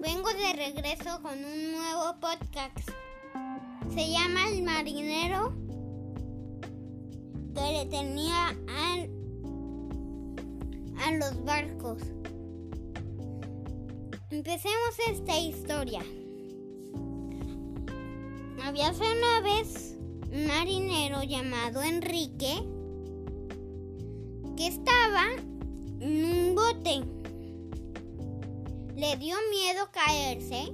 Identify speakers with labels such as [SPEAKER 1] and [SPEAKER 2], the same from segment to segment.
[SPEAKER 1] Vengo de regreso con un nuevo podcast. Se llama El marinero que le tenía a los barcos. Empecemos esta historia. Había una vez un marinero llamado Enrique que estaba un bote. Le dio miedo caerse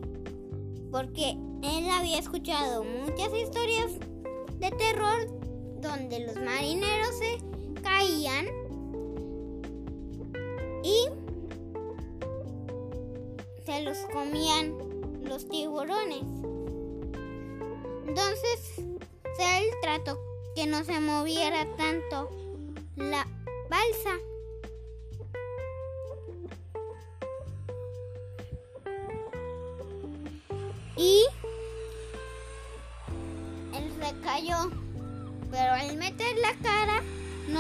[SPEAKER 1] porque él había escuchado muchas historias de terror donde los marineros se caían y se los comían los tiburones. Entonces, él trató que no se moviera tanto la balsa.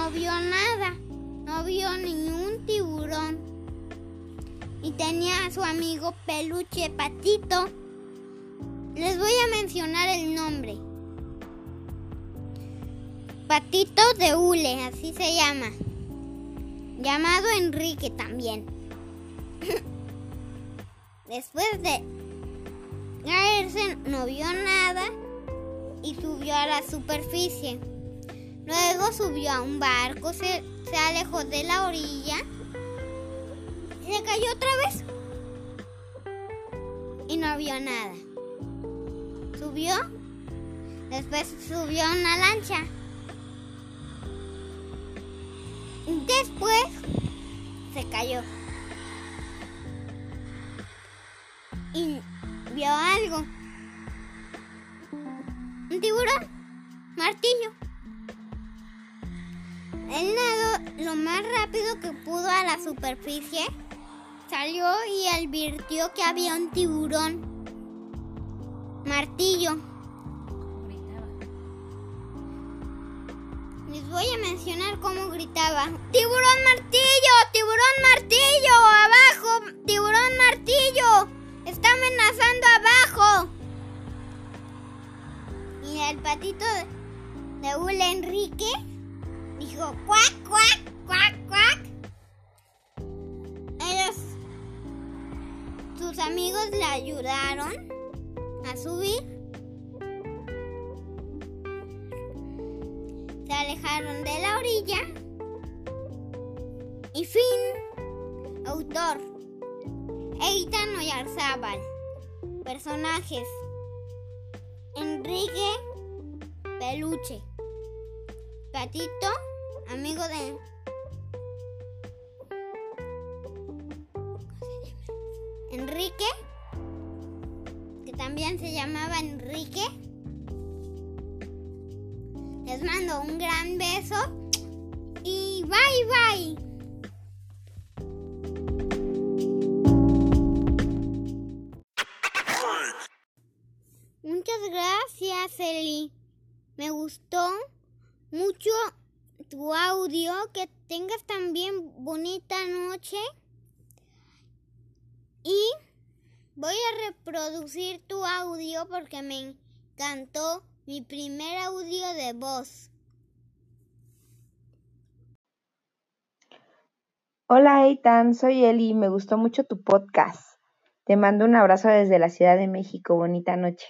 [SPEAKER 1] No vio nada, no vio ningún tiburón. Y tenía a su amigo peluche patito. Les voy a mencionar el nombre. Patito de hule, así se llama. Llamado Enrique también. Después de caerse no vio nada y subió a la superficie. Luego subió a un barco, se, se alejó de la orilla, se cayó otra vez y no vio nada. Subió, después subió a una lancha. Después se cayó. Y vio algo. Un tiburón. Martillo. Él nadó lo más rápido que pudo a la superficie. Salió y advirtió que había un tiburón. Martillo. Les voy a mencionar cómo gritaba. ¡Tiburón martillo! ¡Tiburón martillo! ¡Abajo! ¡Tiburón martillo! ¡Está amenazando abajo! Y el patito de Hule Enrique dijo cuac, cuac, cuac, cuac. Ellos, sus amigos le ayudaron a subir. Se alejaron de la orilla. Y fin. Autor. Eitan Oyarzábal. Personajes. Enrique Peluche. Patito, amigo de... Enrique, que también se llamaba Enrique. Les mando un gran beso y bye bye. Muchas gracias, Eli. Me gustó mucho tu audio. Que tengas también bonita noche. Y voy a reproducir tu audio porque me encantó mi primer audio de voz.
[SPEAKER 2] Hola Eitan, soy Eli, me gustó mucho tu podcast. Te mando un abrazo desde la Ciudad de México, bonita noche.